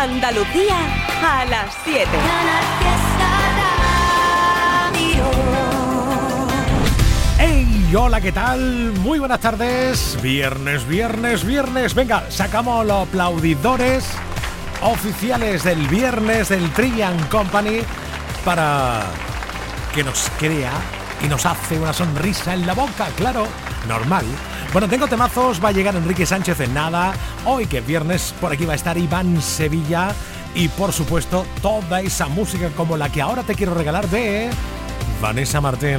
Andalucía a las 7. ¡Hey! Hola, ¿qué tal? Muy buenas tardes. Viernes, viernes, viernes. Venga, sacamos los aplaudidores oficiales del viernes del Trillian Company para que nos crea y nos hace una sonrisa en la boca, claro, normal. Bueno, tengo temazos, va a llegar Enrique Sánchez en nada. Hoy que es viernes, por aquí va a estar Iván Sevilla. Y por supuesto, toda esa música como la que ahora te quiero regalar de Vanessa Martín.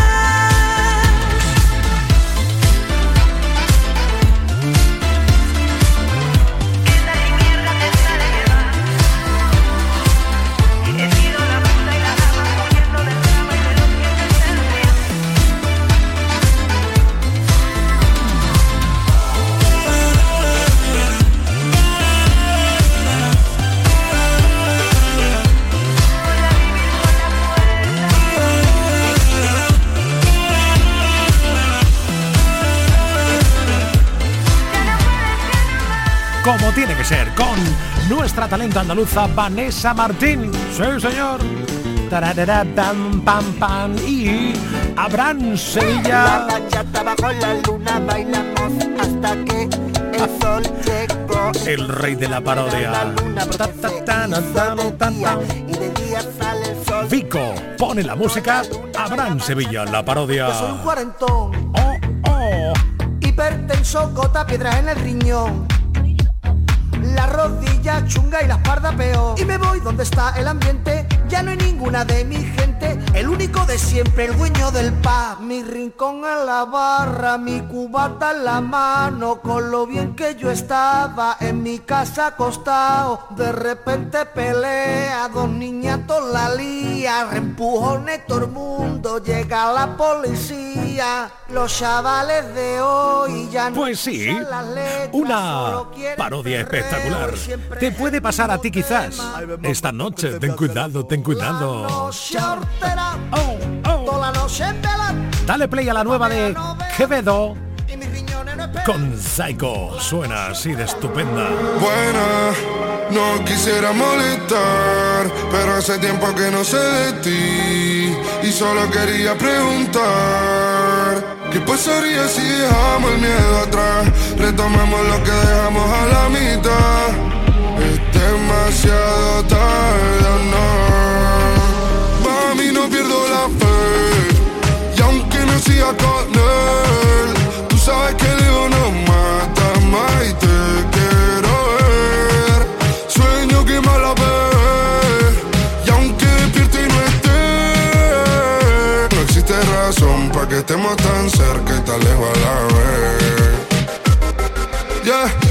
Como tiene que ser, con nuestra talento andaluza Vanessa Martín. Sí, señor. Tararara, pam, pam, y Abraham Sevilla. La bachata bajo la luna bailamos hasta que el sol llegó. El rey de la parodia. Vico pone la música. Abraham Sevilla, la parodia. Yo soy un cuarentón, Oh, oh. hipertenso, gota, piedras en el riñón. La rodilla chunga y la espalda peor. Y me voy donde está el ambiente, ya no hay ninguna de mi gente. El único de siempre, el dueño del paz. Mi rincón en la barra, mi cubata en la mano. Con lo bien que yo estaba en mi casa acostado. De repente pelea, dos niñatos la lía. Reempujones todo el mundo, llega la policía. Los chavales de hoy ya no Pues sí, letras, una parodia espectacular. Te puede pasar a ti quizás. Esta noche, ten cuidado, ten La cuidado. Oh, oh. Dale play a la nueva de Quevedo. con Psycho. Suena así de estupenda. Buena, no quisiera molestar, pero hace tiempo que no sé de ti y solo quería preguntar. ¿Qué pasaría si dejamos el miedo atrás? Retomamos lo que dejamos a la mitad. Es demasiado tarde, no. Y aunque no siga con él, tú sabes que el ego no mata más y te quiero ver. Sueño que me la ve. Y aunque despierte y no esté, no existe razón para que estemos tan cerca y tan lejos a la vez. Yeah,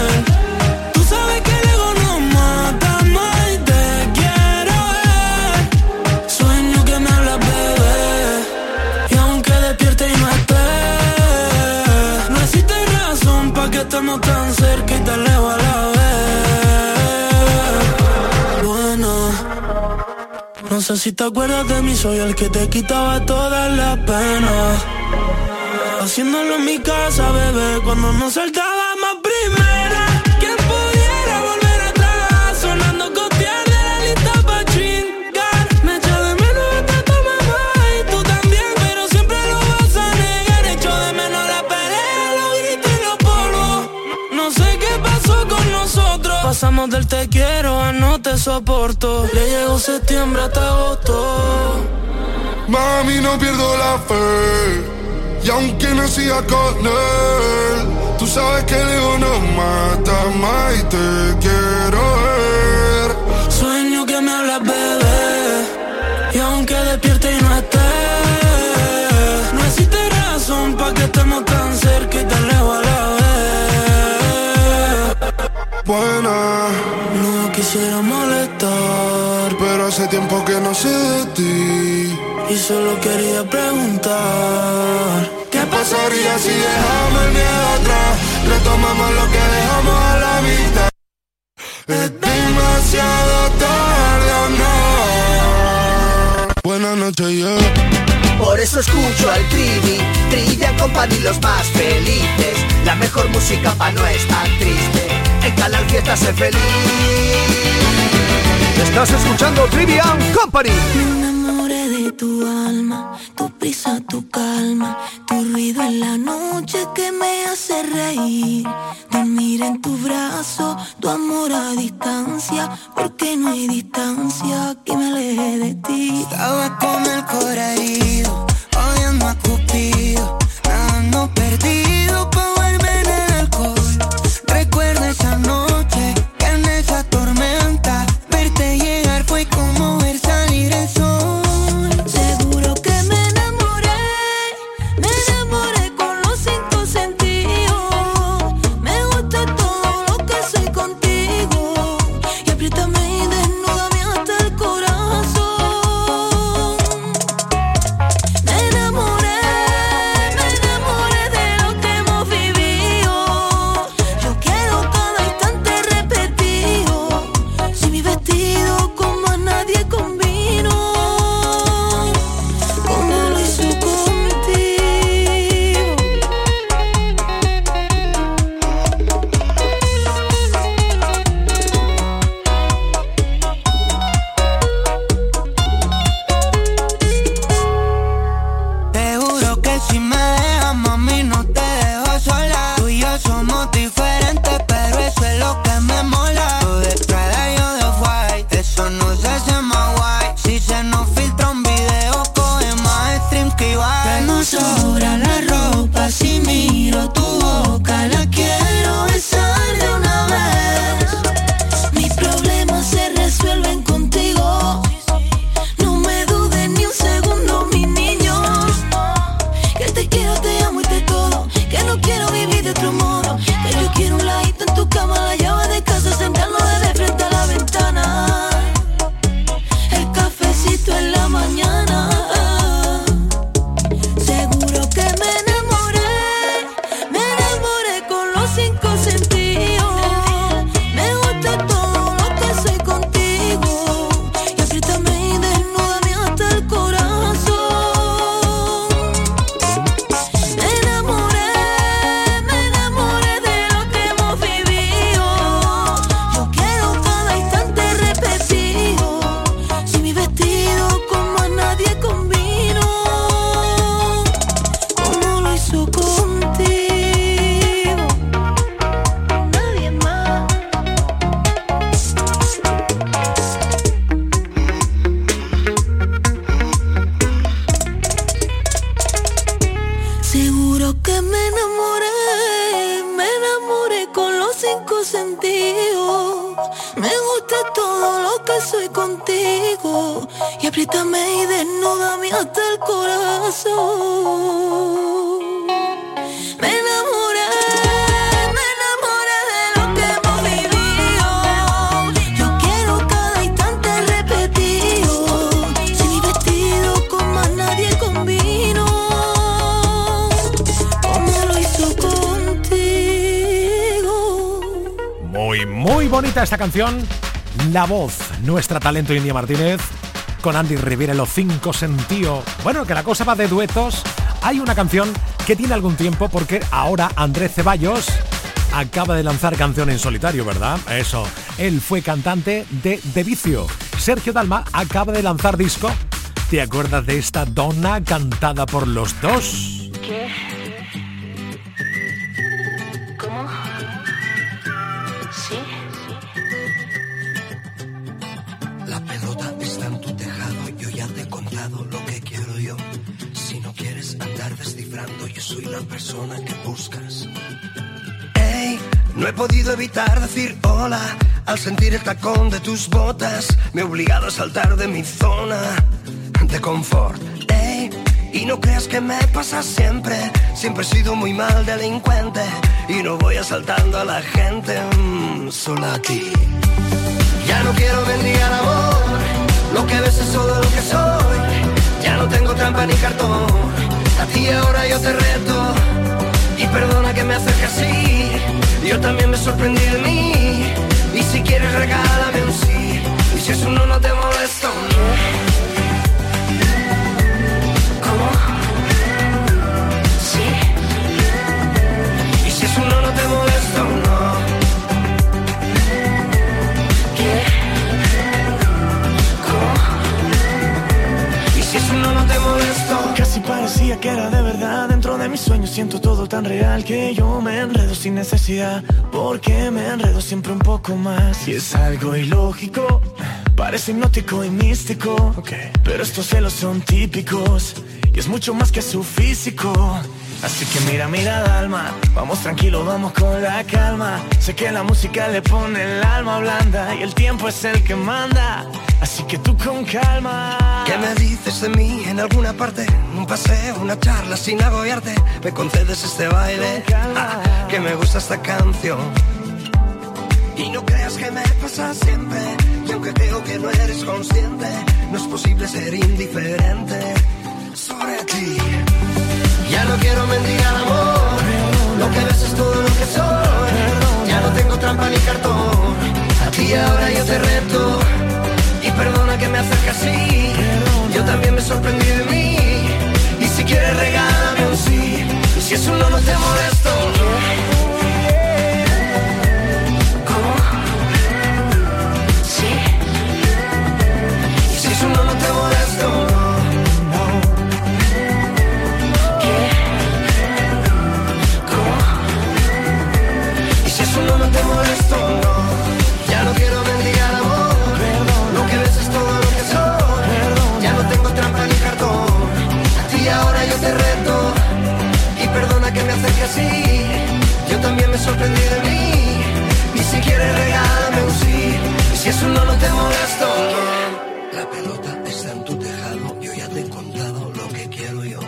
estemos tan cerca y tan lejos a la vez. Bueno. No sé si te acuerdas de mí, soy el que te quitaba todas las penas. Haciéndolo en mi casa, bebé, cuando nos saltábamos Pasamos del te quiero a no te soporto. Le llegó septiembre hasta agosto. Mami, no pierdo la fe. Y aunque no siga con él, tú sabes que el ego no mata más y te quiero quisiera molestar pero hace tiempo que no sé de ti. y solo quería preguntar. ¿Qué pasaría si dejamos el miedo atrás? Retomamos lo que dejamos a la mitad. Es demasiado tarde o no. Buenas noches, yeah. Por eso escucho al Trivi, Trilla Company los más felices. La mejor música pa' no estar triste. Canal Fiesta sé feliz. Estás escuchando Trivian Company. Me enamoré de tu alma, tu prisa, tu calma, tu ruido en la noche que me hace reír. Dormir en tu brazo, tu amor a distancia, porque no hay distancia que me aleje de ti. Estaba con el corazón herido, odiando a Cupido, nadando perdido pa' Me gusta todo lo que soy contigo. Y apriétame y desnúdame hasta el corazón. Bonita esta canción. La voz, nuestra talento India Martínez, con Andy Rivera los cinco sentidos. Bueno, que la cosa va de duetos. Hay una canción que tiene algún tiempo porque ahora Andrés Ceballos acaba de lanzar canción en solitario, ¿verdad? Eso. Él fue cantante de De Vicio. Sergio Dalma acaba de lanzar disco. ¿Te acuerdas de esta donna cantada por los dos? No he podido evitar decir hola al sentir el tacón de tus botas. Me he obligado a saltar de mi zona de confort. Y no creas que me pasa siempre. Siempre he sido muy mal delincuente y no voy asaltando a la gente, mm, solo a ti. Ya no quiero mendigar amor, lo que ves es todo lo que soy. Ya no tengo trampa ni cartón, a ti ahora yo te reto. Y perdona que me acerque así, yo también me sorprendí de mí. Y si quieres regálame un sí, y si es un no no te molesto. ¿Cómo? Tan real Que yo me enredo sin necesidad. Porque me enredo siempre un poco más Y es algo ilógico Parece hipnótico y místico. Pero estos celos son típicos Y es mucho más que su físico Así que mira, mira Dalma Vamos tranquilo, vamos con la calma Sé que la música le pone el alma blanda Y el tiempo es el que manda Así que tú con calma ¿Qué me dices de mí en alguna parte? Un paseo, una charla sin agobiarte. Me concedes este baile, ah, que me gusta esta canción. Y no creas que me pasa siempre, y aunque creo que no eres consciente, no es posible ser indiferente sobre ti. Ya no quiero mendigar amor, lo que ves es todo lo que soy. Ya no tengo trampa ni cartón, a ti ahora yo te reto. Y perdona que me acerque así, yo también me sorprendí de mí. Y si quieres regálame un sí, y si es un no no te molesto. Así. Yo también me sorprendí de mí. Y si quieres regálame un sí. Y si es un no no te molesto. La pelota está en tu tejado. Yo ya te he contado lo que quiero yo.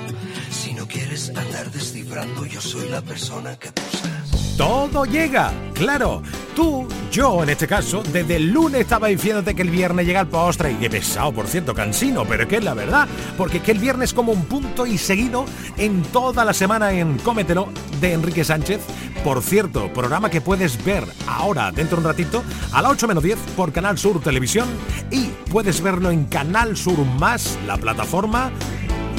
Si no quieres andar descifrando, yo soy la persona que buscas. Todo llega, claro. Tú, yo en este caso, desde el lunes estaba diciéndote que el viernes llega el postre. Y qué pesado, por cierto, cansino, pero es que es la verdad. Porque que el viernes es como un punto y seguido en toda la semana en Cómetelo de Enrique Sánchez. Por cierto, programa que puedes ver ahora, dentro de un ratito, a las 8 menos 10 por Canal Sur Televisión. Y puedes verlo en Canal Sur Más, la plataforma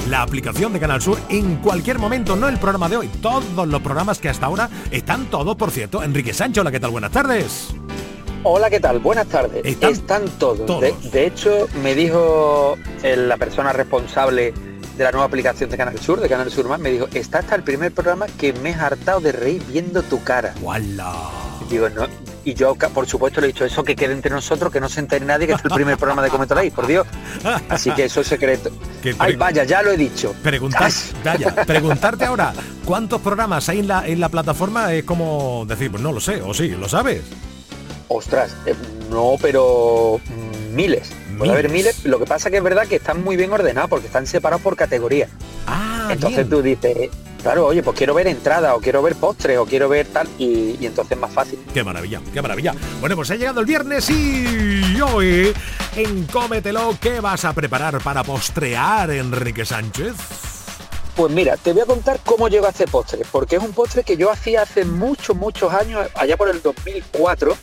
la aplicación de Canal Sur en cualquier momento, no el programa de hoy. Todos los programas que hasta ahora están todos, por cierto. Enrique Sánchez, hola, ¿qué tal? Buenas tardes. Hola, ¿qué tal? Buenas tardes. Están todos. todos. De, de hecho, me dijo el- la persona responsable de la nueva aplicación de Canal Sur, de Canal Sur Más, me dijo, está hasta el primer programa que me he hartado de reír viendo tu cara. ¡Wala! Digo, no. Y yo, por supuesto, le he dicho eso que quede entre nosotros, que no se entere nadie que es el primer programa de Cometa Live, por Dios. Así que eso es secreto. Que Ay, vaya, ya lo he dicho. Preguntar, Vaya, preguntarte ahora, ¿cuántos programas hay en la, en la plataforma? Es como decir, pues no lo sé, o sí, ¿lo sabes? Ostras, eh, no, pero mm, miles. Puede haber miles. Lo que pasa que es verdad que están muy bien ordenados porque están separados por categoría. Ah, Entonces bien. tú dices, claro, oye, pues quiero ver entrada o quiero ver postres o quiero ver tal y, y entonces es más fácil. Qué maravilla, qué maravilla. Bueno, pues ha llegado el viernes y hoy en Cómetelo, ¿qué vas a preparar para postrear, Enrique Sánchez? Pues mira, te voy a contar cómo llegó a este postre, porque es un postre que yo hacía hace muchos, muchos años, allá por el 2004.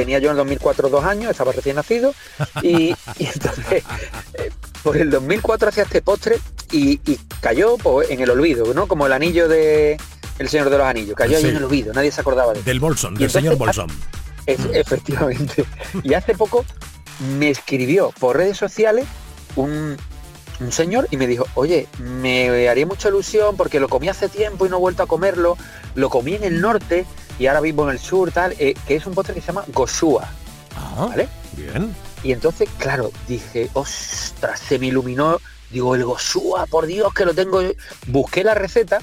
Tenía yo en el 2004 dos años, estaba recién nacido, y, y entonces eh, por el 2004 hacía este postre y, y cayó pues, en el olvido, ¿no? Como el anillo de El Señor de los Anillos, cayó ahí en el olvido, nadie se acordaba de él. Del Bolson, del entonces, señor Bolson. Es- efectivamente. Y hace poco me escribió por redes sociales un, un señor y me dijo, oye, me haría mucha ilusión porque lo comí hace tiempo y no he vuelto a comerlo, lo comí en el norte y ahora vivo en el sur, tal, eh, que es un postre que se llama Goshua, Ah, ¿vale? bien. Y entonces, claro, dije, ostras, se me iluminó, digo, el Goshua, por Dios, que lo tengo. Busqué la receta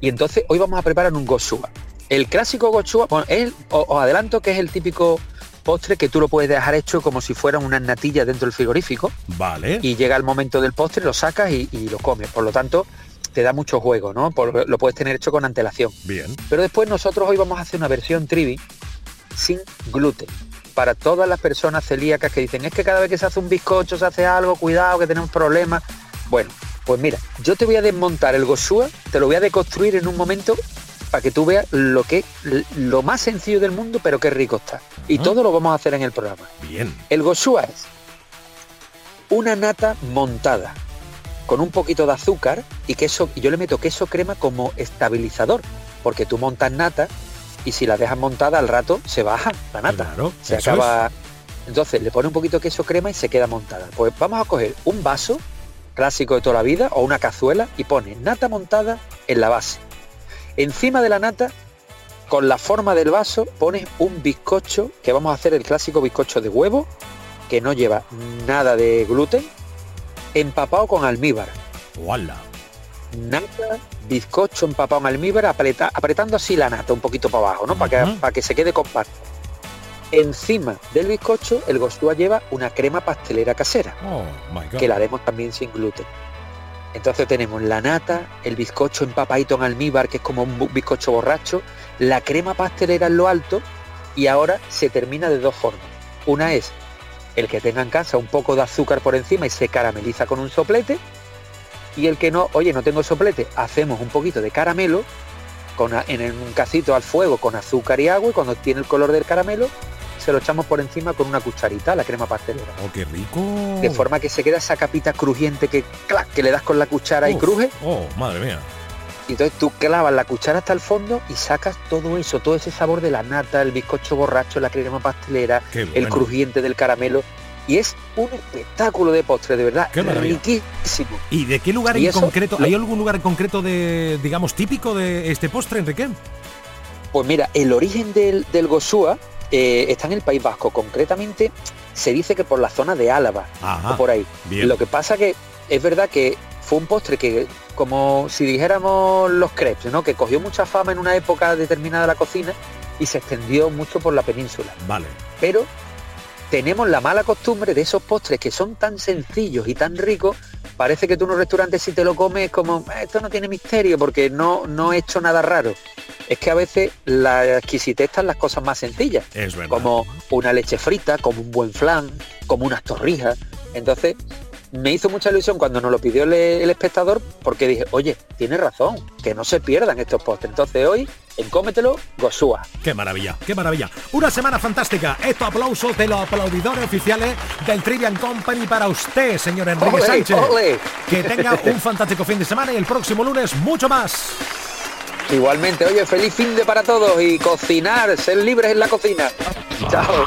y entonces hoy vamos a preparar un Goshua. El clásico Goshua, bueno, es- o- os adelanto que es el típico postre que tú lo puedes dejar hecho como si fueran unas natillas dentro del frigorífico Vale. y llega el momento del postre, lo sacas y, y lo comes. Por lo tanto, te da mucho juego, ¿no? Por- lo puedes tener hecho con antelación. Bien. Pero después nosotros hoy vamos a hacer una versión trivi sin gluten. Para todas las personas celíacas que dicen, es que cada vez que se hace un bizcocho se hace algo, cuidado, que tenemos problemas. Bueno, pues mira, yo te voy a desmontar el Goshua, te lo voy a deconstruir en un momento para que tú veas lo que lo más sencillo del mundo, pero qué rico está. Y Ah. todo lo vamos a hacer en el programa. Bien. El Goshua es una nata montada con un poquito de azúcar y queso, y yo le meto queso crema como estabilizador, porque tú montas nata y si la dejas montada al rato se baja la nata. Claro, se acaba. Entonces le pone un poquito de queso crema y se queda montada. Pues vamos a coger un vaso clásico de toda la vida o una cazuela y pone nata montada en la base. Encima de la nata, con la forma del vaso, pones un bizcocho, que vamos a hacer el clásico bizcocho de huevo, que no lleva nada de gluten, empapado con almíbar. Wala. Nata, bizcocho empapado en almíbar, apreta- apretando así la nata un poquito para abajo, ¿no? Para que, para que se quede compacto. Encima del bizcocho, el gostúa lleva una crema pastelera casera Oh, my God. que la haremos también sin gluten. Entonces tenemos la nata, el bizcocho empapadito en almíbar, que es como un bizcocho borracho, la crema pastelera en lo alto y ahora se termina de dos formas. Una es el que tenga en casa un poco de azúcar por encima y se carameliza con un soplete y el que no, oye, no tengo soplete, hacemos un poquito de caramelo con en un casito al fuego con azúcar y agua y cuando tiene el color del caramelo se lo echamos por encima con una cucharita, la crema pastelera. Oh, qué rico. De forma que se queda esa capita crujiente que, clac, que le das con la cuchara y cruje. Oh, madre mía. Y entonces tú clavas la cuchara hasta el fondo y sacas todo eso, todo ese sabor de la nata, el bizcocho borracho, la crema pastelera, el crujiente del caramelo. Y es un espectáculo de postre, de verdad. Qué riquísimo. ¿Y de qué lugar ¿Y en eso? concreto? ¿Hay algún lugar en concreto de, digamos, típico de este postre, Enrique? Pues mira, el origen del, del Gosúa eh, está en el País Vasco. Concretamente se dice que por la zona de Álava Ajá. o por ahí. Bien. Lo que pasa que es verdad que fue un postre que, como si dijéramos los crepes, ¿no? Que cogió mucha fama en una época determinada de la cocina y se extendió mucho por la península. Vale. Pero tenemos la mala costumbre de esos postres que son tan sencillos y tan ricos, parece que tú en un restaurante si te lo comes como, "Eh, esto no tiene misterio porque no, no he hecho nada raro. Es que a veces la exquisitez está en las cosas más sencillas Es como una leche frita, como un buen flan, como unas torrijas. Entonces, me hizo mucha ilusión cuando nos lo pidió el, el espectador, porque dije, oye, tiene razón, que no se pierdan estos postres. Entonces hoy, en Cómetelo, Gosúa. Qué maravilla, qué maravilla. Una semana fantástica. Estos aplausos de los aplaudidores oficiales del Trivian Company para usted, señor Enrique ¡Ole, Sánchez. Que tenga un fantástico fin de semana y el próximo lunes mucho más. Igualmente, oye, feliz fin de para todos y cocinar, ser libres en la cocina. Chao.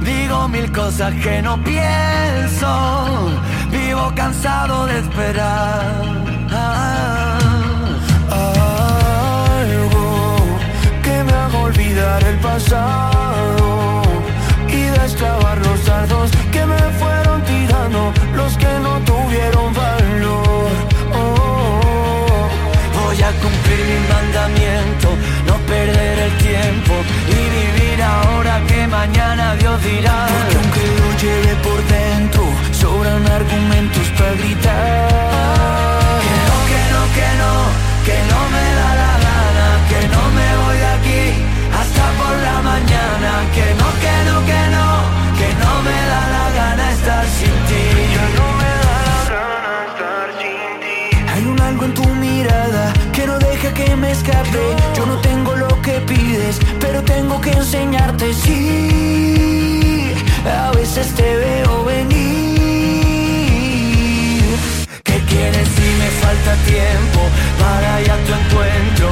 Digo mil cosas que no pienso. Vivo cansado de esperar. Algo que me haga olvidar el pasado y destrabar los dardos que me fueron tirando los que no tuvieron valor. Oh, voy a cumplir mi mandamiento, perder el tiempo y vivir ahora que mañana Dios dirá. Porque aunque lo lleve por dentro, sobran argumentos para gritar. Que no, que no, que no, que no me da la gana, que no me voy de aquí hasta por la mañana. Que no, que no, que no, que no me da la gana estar sin ti. Ya no me da la gana estar sin ti. Hay un algo en tu mirada que no deja que me escape. Yo no que pides, pero tengo que enseñarte. Sí, a veces te veo venir. ¿Qué quieres si me falta tiempo para ir a tu encuentro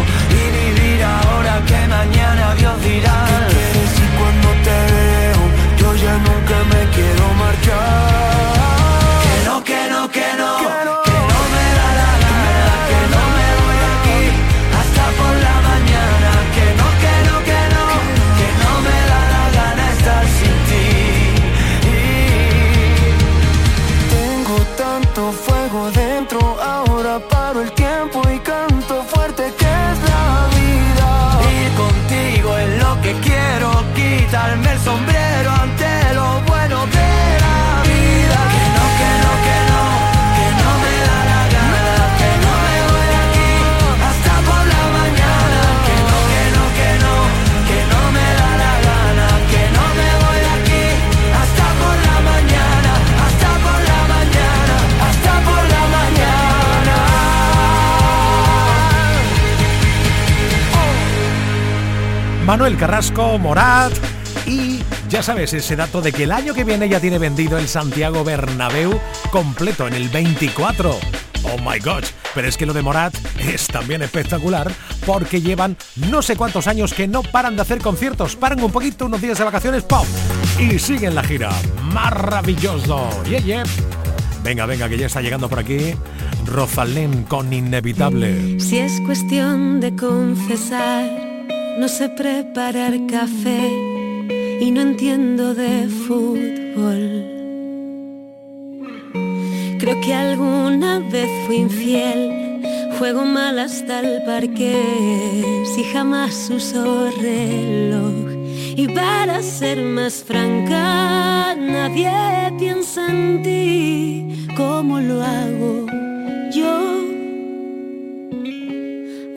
Manuel Carrasco, Morat y ya sabes ese dato de que el año que viene ya tiene vendido el Santiago Bernabéu completo en el 24. Oh my gosh, pero es que lo de Morat es también espectacular porque llevan no sé cuántos años que no paran de hacer conciertos, paran un poquito unos días de vacaciones, ¡pop! Y siguen la gira. Maravilloso. Yeah, yeah. Venga, venga, que ya está llegando por aquí Rosalén con Inevitable. Si es cuestión de confesar, no sé preparar café y no entiendo de fútbol. Creo que alguna vez fui infiel, juego mal hasta el parque, si jamás uso reloj. Y para ser más franca, nadie piensa en ti como lo hago yo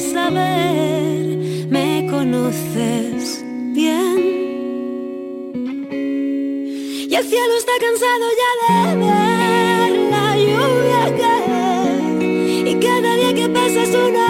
saber, me conoces bien. Y el cielo está cansado ya de ver la lluvia. Y cada día que pasa es uno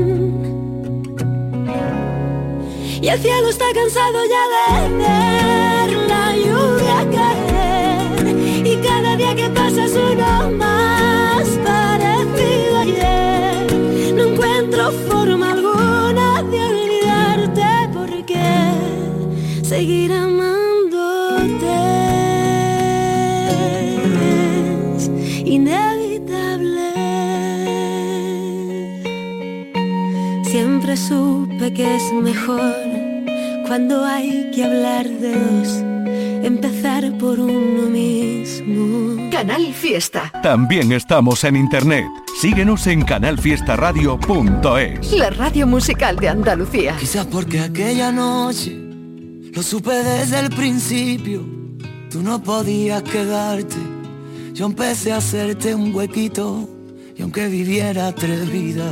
El cielo está cansado ya de ver la lluvia caer, y cada día que pasa es uno más parecido a ayer. No encuentro forma alguna de olvidarte porque seguir amándote es inevitable. Siempre supe que es mejor cuando hay que hablar de dos, empezar por uno mismo. Canal Fiesta. También estamos en internet. Síguenos en canalfiestaradio.es. La radio musical de Andalucía. Quizás porque aquella noche lo supe desde el principio. Tú no podías quedarte. Yo empecé a hacerte un huequito. Y aunque viviera tres vidas,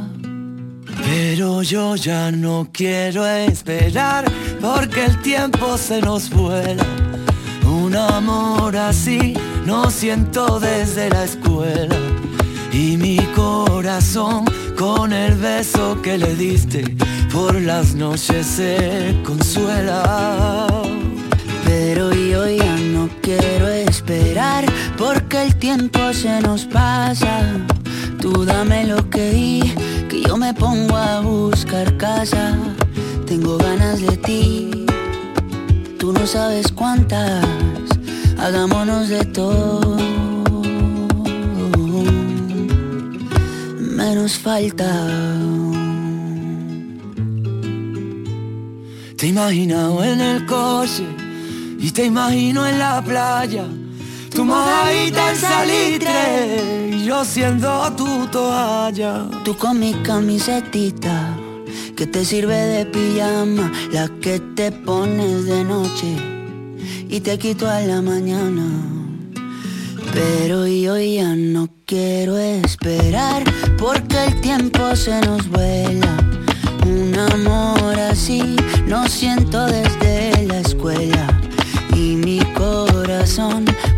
Pero yo ya no quiero esperar porque el tiempo se nos vuela. Un amor así no siento desde la escuela. Y mi corazón con el beso que le diste por las noches se consuela. Pero yo ya no quiero esperar porque el tiempo se nos pasa. Tú dame lo que di, que yo me pongo a buscar casa. Tengo ganas de ti, tú no sabes cuántas. Hagámonos de todo. Menos falta. Te he imaginado en el coche y te imagino en la playa. Tu mojadita en salitre yo siendo tu toalla. Tú con mi camisetita que te sirve de pijama, la que te pones de noche y te quito a la mañana. Pero yo ya no quiero esperar porque el tiempo se nos vuela. Un amor así no siento desde la escuela. Y mi corazón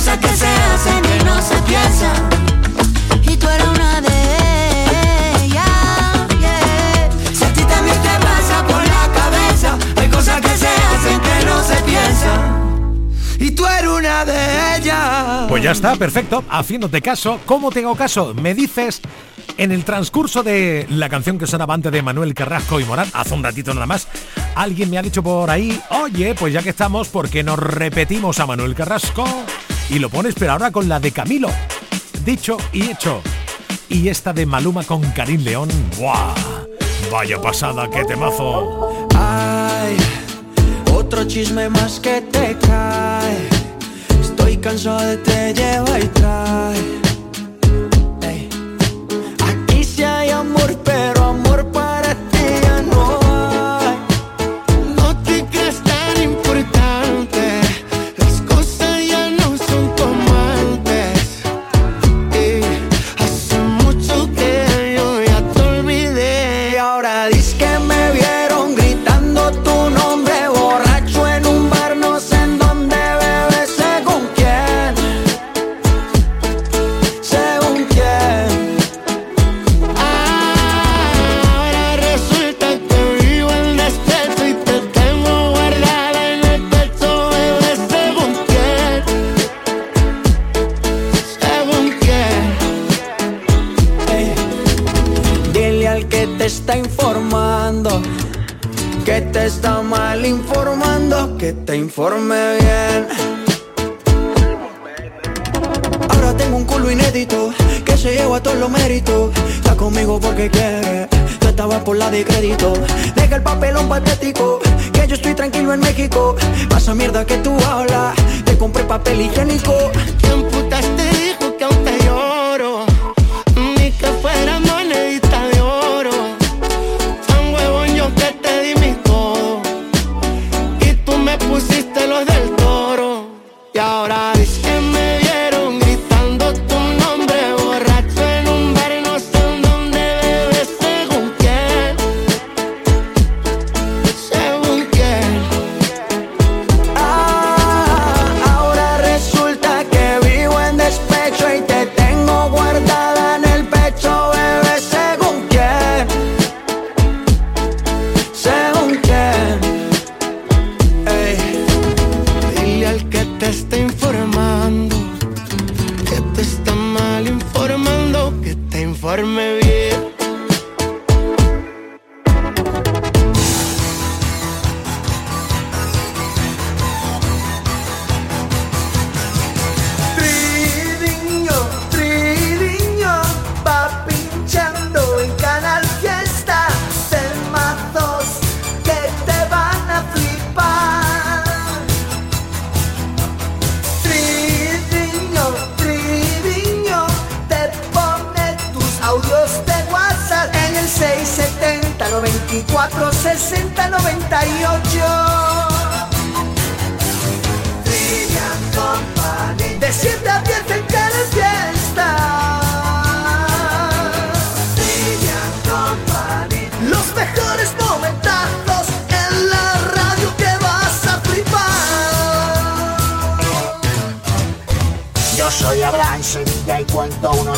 cosas que se hacen que no se piensan Y tú eres una de ellas yeah. Si a ti también te pasa por la cabeza Hay cosas que se hacen que no se piensan Y tú eres una de ellas Pues ya está, perfecto. Haciéndote caso, ¿cómo te hago caso? Me dices en el transcurso de la canción que sonaba antes de Manuel Carrasco y Morán, hace un ratito nada más, alguien me ha dicho por ahí, oye, pues ya que estamos, ¿por qué repetimos a Manuel Carrasco? Y lo pones, pero ahora con la de Camilo. Dicho y hecho. Y esta de Maluma con Karim León, ¡buah! Vaya pasada, qué temazo. Ay, otro chisme más que te cae. Estoy cansado de te lleva y trae. Te está informando que te está mal informando, que te informe bien. Ahora tengo un culo inédito que se lleva todos los méritos. Está conmigo porque quiere. Tú estabas por la de crédito. Deja el papelón patético. Que yo estoy tranquilo en México. Pasa mierda que tú hablas. Te compré papel higiénico. ¿Quién putas te dijo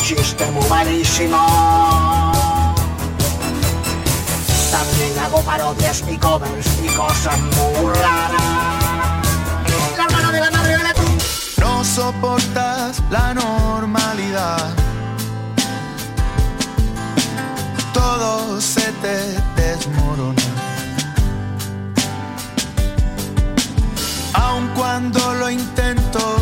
chistes muy malísimos. También hago parodias y covers y cosas muy. La hermana de la madre de la cruz. No soportas la normalidad. Todo se te desmorona. Aun cuando lo intento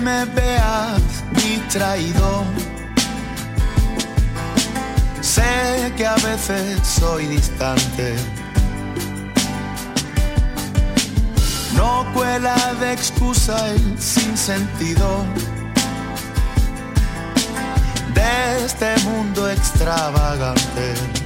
me veas distraído. Sé que a veces soy distante. no cuela de excusa y sin sentido de este mundo extravagante.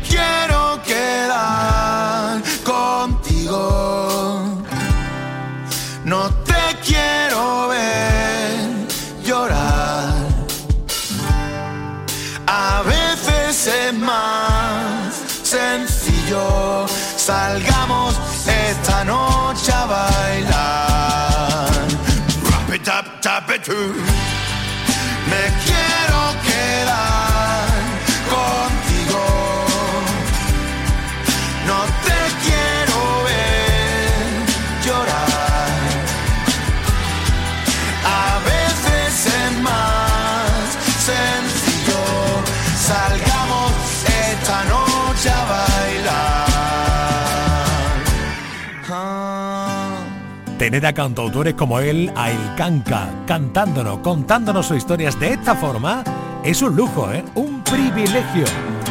Tener a cantautores como él, a El Canca, cantándonos, contándonos sus historias de esta forma, es un lujo, ¿eh? Un privilegio.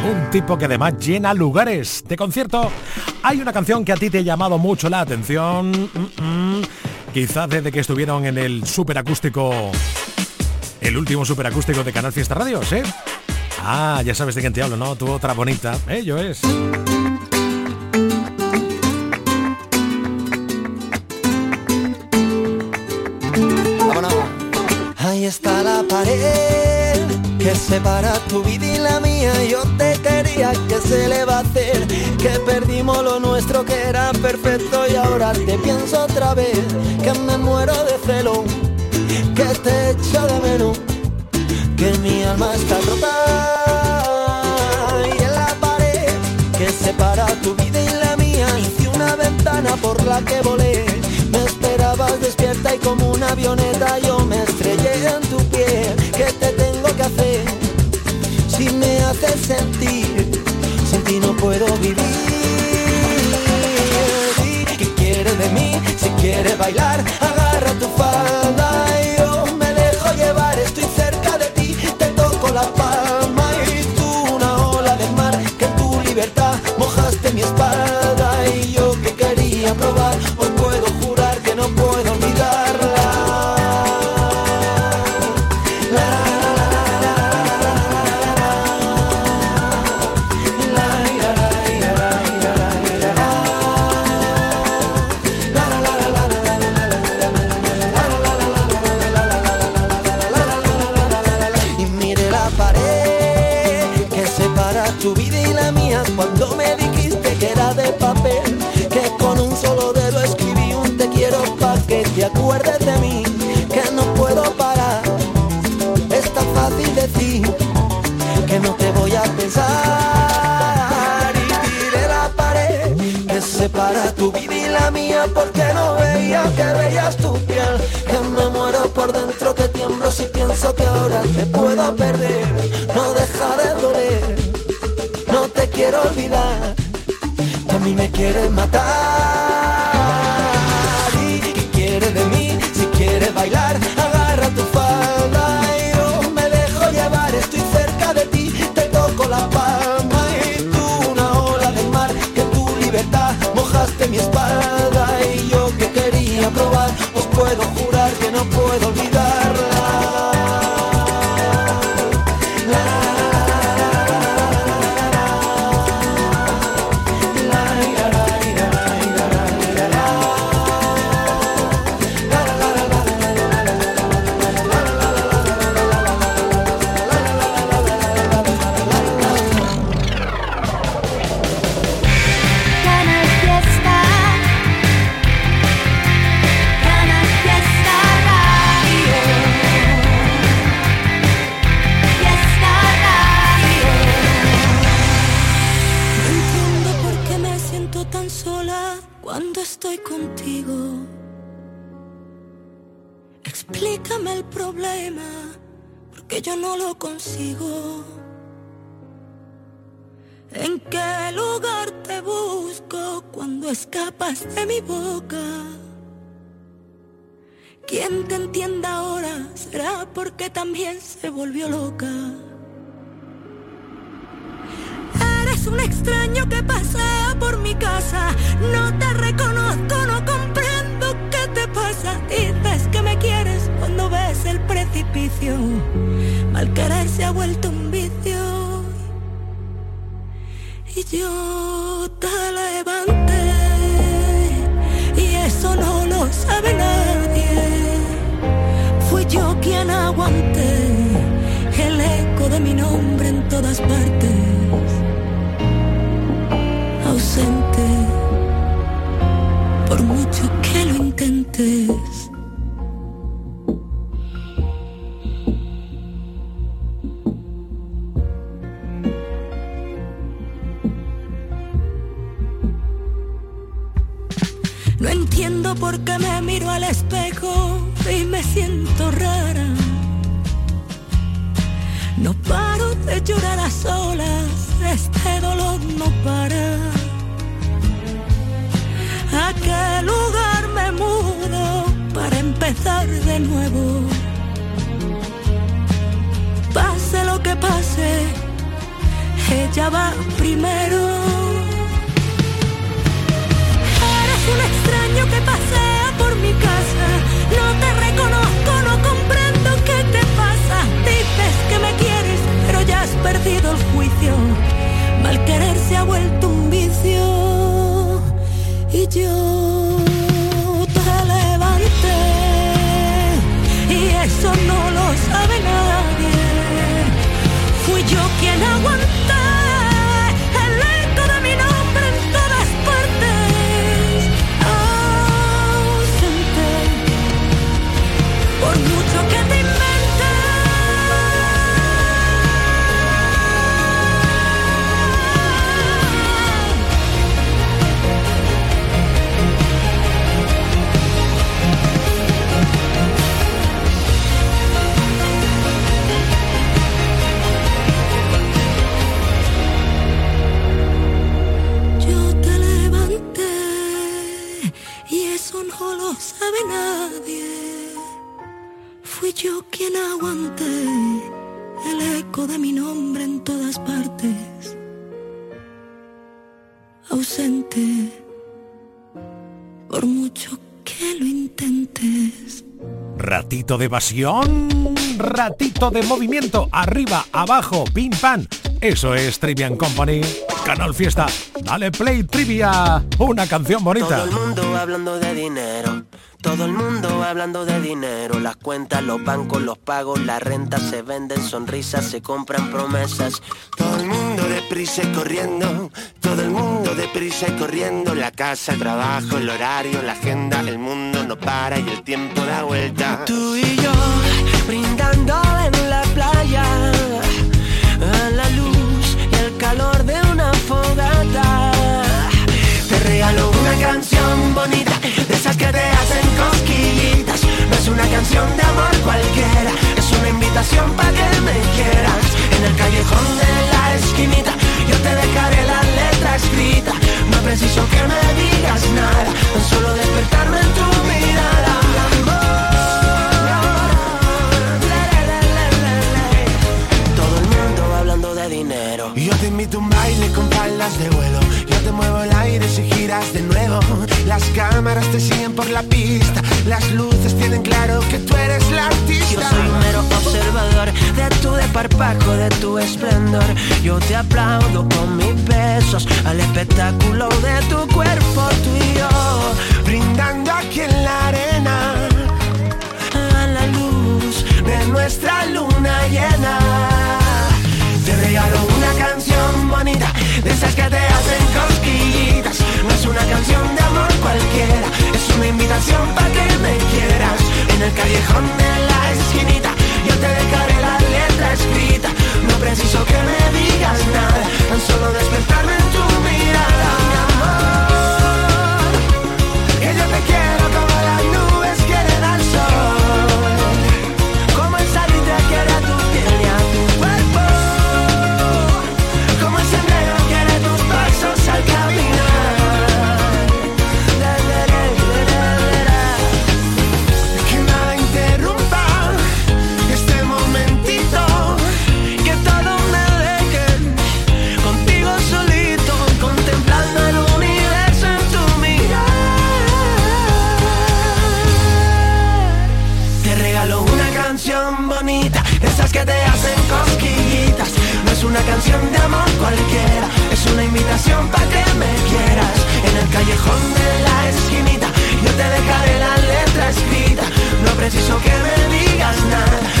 Un tipo que además llena lugares de concierto. Hay una canción que a ti te ha llamado mucho la atención. Quizás desde que estuvieron en el superacústico, el último superacústico de Canal Fiesta Radios, ¿eh? Ah, ya sabes de quién te hablo, ¿no? Tu otra bonita. Ello es. Que separa tu vida y la mía. Yo te quería, que se le va a hacer? Que perdimos lo nuestro que era perfecto y ahora te pienso otra vez. Que me muero de celo, que te echo de menos, que mi alma está rota. Y en la pared que separa tu vida y la mía hice una ventana por la que volé. Me esperabas despierta y como una avioneta yo me estrellé en tu piel. ¿Qué Haces sentir, sin ti no puedo vivir. ¿Qué quieres de mí? Si quieres bailar, agarra tu falda porque no veía que veías tu piel. Que me muero por dentro que tiemblo si pienso que ahora te puedo perder. No deja de doler no te quiero olvidar. Que a mí me quieres matar volvió loca. Eres un extraño que pasea por mi casa, no te reconozco, no comprendo qué te pasa. Dices que me quieres cuando ves el precipicio, mal querer se ha vuelto un vicio y yo te levanté y eso no lo sabe nadie. Fui yo quien aguanté mi nombre en todas partes, ausente por mucho que lo intentes. Llorar a solas, este dolor no para. ¿A qué lugar me mudo para empezar de nuevo? Pase lo que pase, ella va primero. Eres un extraño que pasea por mi casa. No te reconozco, no comprendo qué te pasa. Dices que me quieres, perdido el juicio. Mal querer se ha vuelto un vicio. Y yo te levanté. Y eso no lo sabe nadie. Fui yo quien aguanté De evasión, ratito de movimiento, arriba, abajo, pim pam. Eso es Trivian Company, Canal Fiesta. Dale play trivia, una canción bonita. Todo el mundo hablando de dinero. Todo el mundo hablando de dinero. Las cuentas, los bancos, los pagos, la renta se venden sonrisas, se compran promesas. Todo el mundo deprisa y corriendo, todo el mundo deprisa y corriendo, la casa, el trabajo, el horario, la agenda, el mundo para y el tiempo da vuelta. Tú y yo brindando en la playa a la luz y el calor de una fogata. Te regalo una canción bonita, de esas que te hacen cosquillitas. No es una canción de amor cualquiera, es una invitación para que me quieras. En el callejón de la esquinita, yo te dejaré la letra escrita. No preciso que me digas nada, tan solo despertarme en tu mirada. Y yo te invito a un baile con palas de vuelo. Yo te muevo el aire si giras de nuevo. Las cámaras te siguen por la pista. Las luces tienen claro que tú eres la artista. Yo soy un mero observador de tu desparpajo, de tu esplendor. Yo te aplaudo con mis besos al espectáculo de tu cuerpo, tú y yo. Brindando aquí en la arena a la luz de nuestra luna llena. Te regalo de esas que te hacen cosquillitas. No es una canción de amor cualquiera, es una invitación para que me quieras. En el callejón de la esquinita, yo te dejaré la letra escrita. No preciso que me digas nada, tan solo despertarme en tu mirada. callejón de la esquinita, yo te dejaré la letra escrita, no preciso que me digas nada.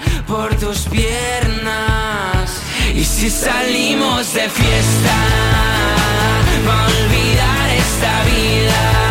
por tus piernas. Y si salimos de fiesta, va a olvidar esta vida.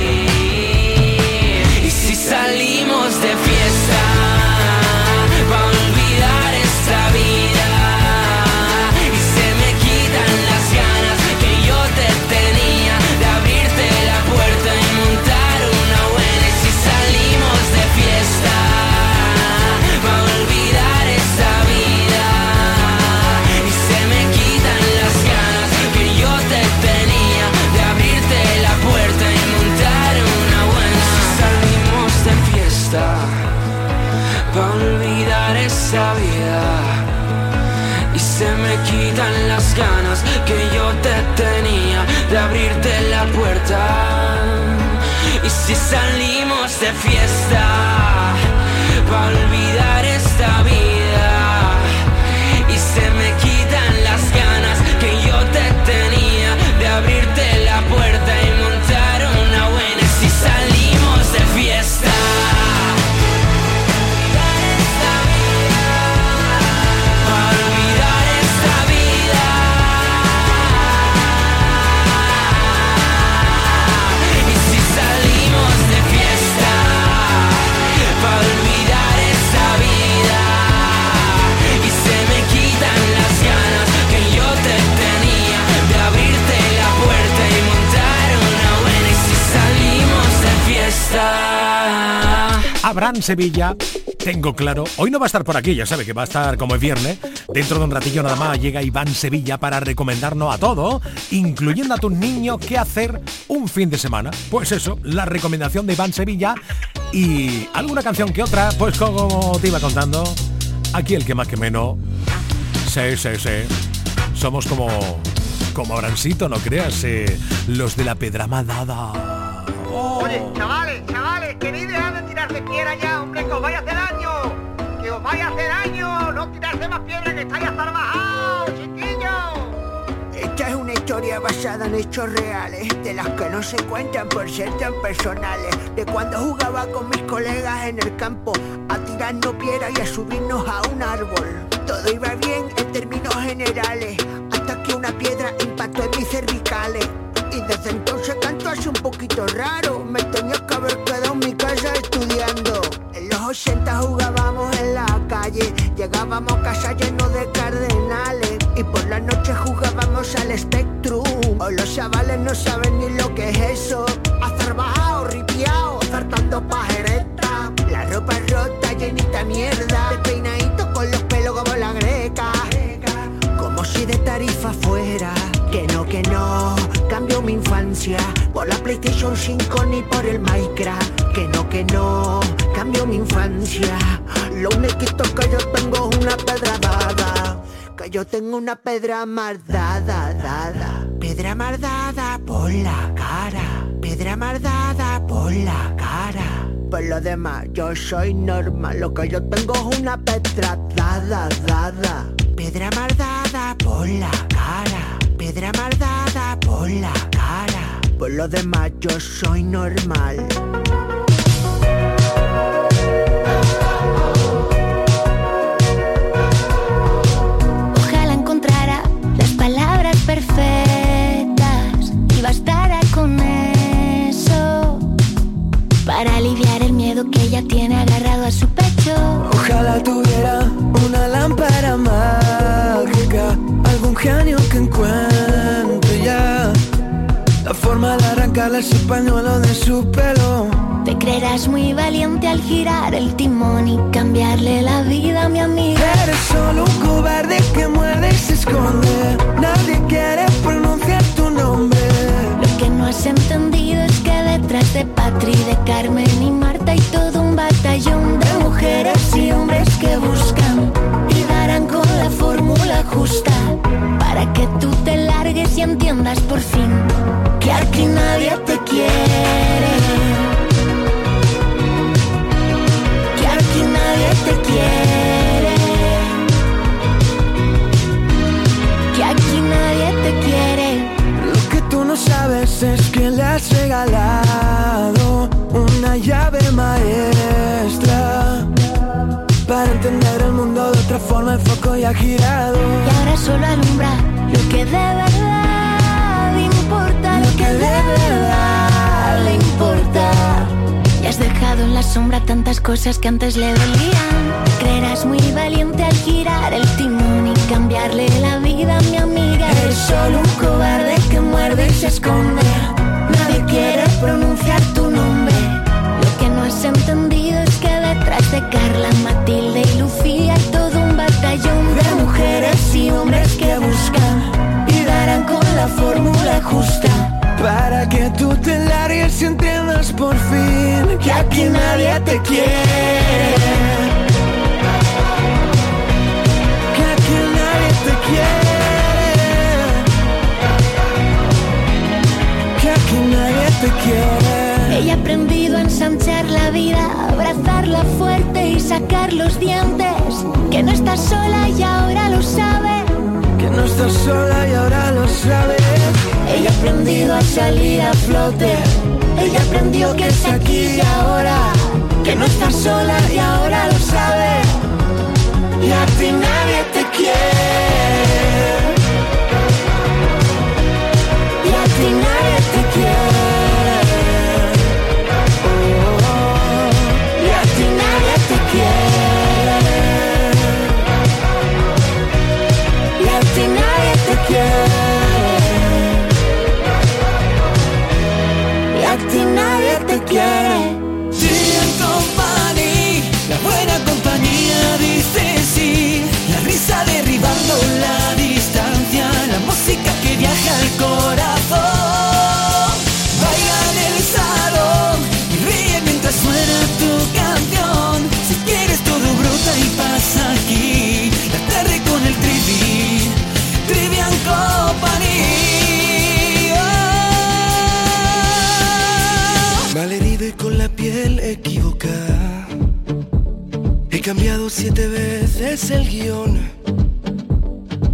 Sevilla, tengo claro, hoy no va a estar por aquí, ya sabe que va a estar como es viernes, dentro de un ratillo nada más llega Iván Sevilla para recomendarnos a todo, incluyendo a tus niños qué hacer un fin de semana. Pues eso, la recomendación de Iván Sevilla y alguna canción que otra, pues como te iba contando, aquí el que más que menos, sí, sí, sí, somos como, como Abrancito, no creas, eh, los de la Pedra Dada. Oye, chavales, Esta es una historia basada en hechos reales, de las que no se cuentan por ser tan personales. De cuando jugaba con mis colegas en el campo, a tirarnos piedra y a subirnos a un árbol. Todo iba bien en términos generales, hasta que una piedra impactó en mis cervicales. Y desde entonces canto así un poquito raro, me tenía que haber quedado en mi casa estudiando. En los 80 jugábamos no saben ni lo que es eso. Hacer bajado, ripiao, saltando pajereta. La ropa rota, llenita mierda. Despeinadito con los pelos como la greca. Como si de tarifa fuera. Que no, que no, cambio mi infancia por la PlayStation 5 ni por el Minecraft. Que no, que no, cambio mi infancia. Lo único que yo tengo es una pedra dada. Que yo tengo una pedra mardada, dada. Pedra mardada por la cara. Pedra mardada por la cara. Por lo demás, yo soy normal. Lo que yo tengo es una pedra dada, dada. Pedra mardada por la cara. Pedra mardada por la cara. Por lo demás, yo soy normal. tiene agarrado a su pecho. Ojalá tuviera una lámpara mágica, algún genio que encuentre ya. La forma de arrancarle ese pañuelo de su pelo. Te creerás muy valiente al girar el timón y cambiarle la vida a mi amiga. Eres solo un cobarde que muerde y se esconde. Nadie quiere pronunciar tu nombre. Lo que no has entendido es que detrás de Patri, de Carmen y Marta hay todo un batallón de mujeres y hombres que buscan y darán con la fórmula justa para que tú te largues y entiendas por fin que aquí nadie te quiere. Que aquí nadie te quiere. Que aquí nadie te quiere. Lo que le has regalado una llave maestra. Para entender el mundo de otra forma el foco ya ha girado. Y ahora solo alumbra lo que de verdad importa, lo que de verdad le importa. Y has dejado en la sombra tantas cosas que antes le dolían. Creerás muy valiente al girar el timón y cambiarle la vida a mi amiga. Eres solo un cobarde muerde y se esconde. Nadie quiere pronunciar tu nombre. Lo que no has entendido es que detrás de Carla, Matilde y Lucía todo un batallón de mujeres y hombres que buscan y darán con la fórmula justa. Para que tú te largues y entiendas por fin que aquí nadie te quiere. Te quiere. Ella ha aprendido a ensanchar la vida, abrazarla fuerte y sacar los dientes. Que no estás sola y ahora lo sabe. Que no estás sola y ahora lo sabes. Ella ha aprendido a salir a flote. Ella aprendió que es aquí y ahora. Que no estás sola y ahora lo sabe. Y a ti nadie te quiere. Y a ti nadie derribando la distancia, la música que viaja al corazón. Baila en el salón y ríe mientras suena tu canción. Si quieres todo brota y pasa aquí. La tarde con el trivi, Trivian Company. Oh. Malherido y con la piel equivocada. He cambiado siete veces el guion.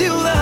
y la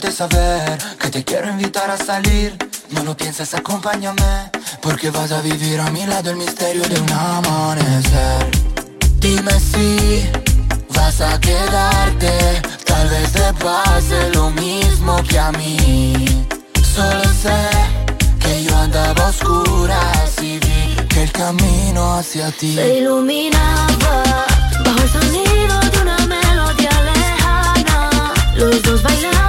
hacerte saber que te quiero invitar a salir. No lo pienses, acompáñame, porque vas a vivir a mi lado el misterio de un amanecer. Dime si vas a quedarte, tal vez te pase lo mismo que a mí. Solo sé que yo andaba a oscuras y vi que el camino hacia ti Se iluminaba bajo el sonido de una melodía lejana. Los dos bailaban